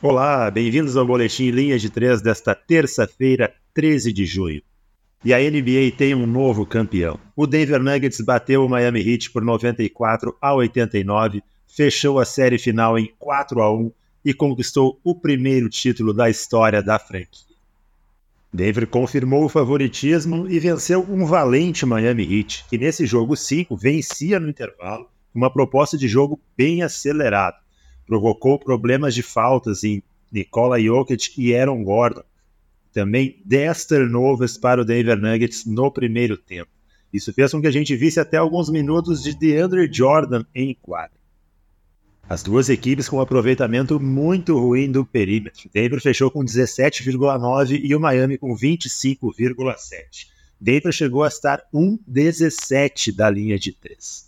Olá, bem-vindos ao Boletim Linha de 3 desta terça-feira, 13 de junho. E a NBA tem um novo campeão. O Denver Nuggets bateu o Miami Heat por 94 a 89, fechou a série final em 4 a 1 e conquistou o primeiro título da história da franquia. Denver confirmou o favoritismo e venceu um valente Miami Heat, que nesse jogo 5 vencia no intervalo, uma proposta de jogo bem acelerada provocou problemas de faltas em Nikola Jokic e Aaron Gordon. Também 10 turnovers para o Denver Nuggets no primeiro tempo. Isso fez com que a gente visse até alguns minutos de DeAndre Jordan em quadra. As duas equipes com um aproveitamento muito ruim do perímetro. Denver fechou com 17,9 e o Miami com 25,7. Denver chegou a estar 1,17 da linha de 3.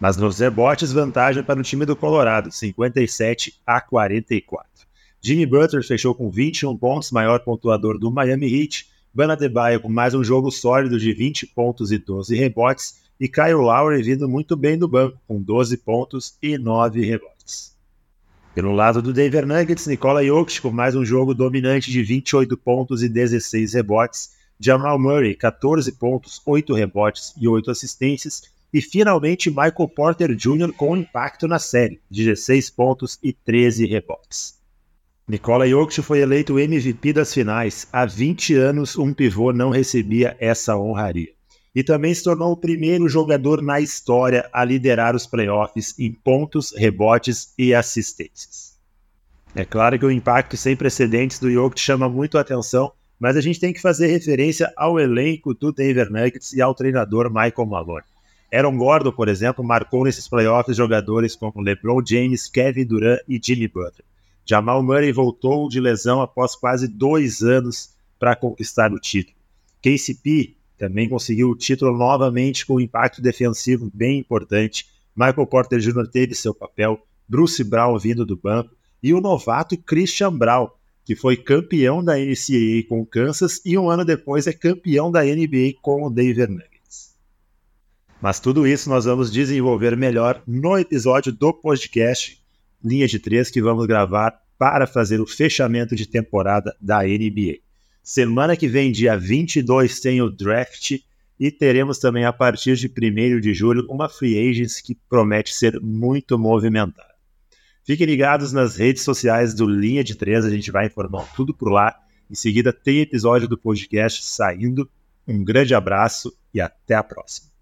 Mas nos rebotes, vantagem para o time do Colorado, 57 a 44. Jimmy Butler fechou com 21 pontos, maior pontuador do Miami Heat. Bana com mais um jogo sólido de 20 pontos e 12 rebotes. E Kyle Lowry vindo muito bem do banco, com 12 pontos e 9 rebotes. Pelo lado do Denver Nuggets, Nikola Jokic com mais um jogo dominante de 28 pontos e 16 rebotes. Jamal Murray, 14 pontos, 8 rebotes e 8 assistências e finalmente Michael Porter Jr. com impacto na série, 16 pontos e 13 rebotes. Nikola Jokic foi eleito MVP das finais. Há 20 anos, um pivô não recebia essa honraria. E também se tornou o primeiro jogador na história a liderar os playoffs em pontos, rebotes e assistências. É claro que o impacto sem precedentes do Jokic chama muito a atenção, mas a gente tem que fazer referência ao elenco do Denver Nuggets e ao treinador Michael Malone. Aaron Gordon, por exemplo, marcou nesses playoffs jogadores como LeBron James, Kevin Durant e Jimmy Butler. Jamal Murray voltou de lesão após quase dois anos para conquistar o título. KCP também conseguiu o título novamente com um impacto defensivo bem importante. Michael Porter Jr. teve seu papel, Bruce Brown vindo do banco e o novato Christian Brown, que foi campeão da NCAA com o Kansas e um ano depois é campeão da NBA com o Denver Nuggets. Mas tudo isso nós vamos desenvolver melhor no episódio do podcast Linha de Três que vamos gravar para fazer o fechamento de temporada da NBA. Semana que vem, dia 22, tem o draft e teremos também a partir de 1 de julho uma free agents que promete ser muito movimentada. Fiquem ligados nas redes sociais do Linha de Três, a gente vai informar tudo por lá. Em seguida, tem episódio do podcast saindo. Um grande abraço e até a próxima.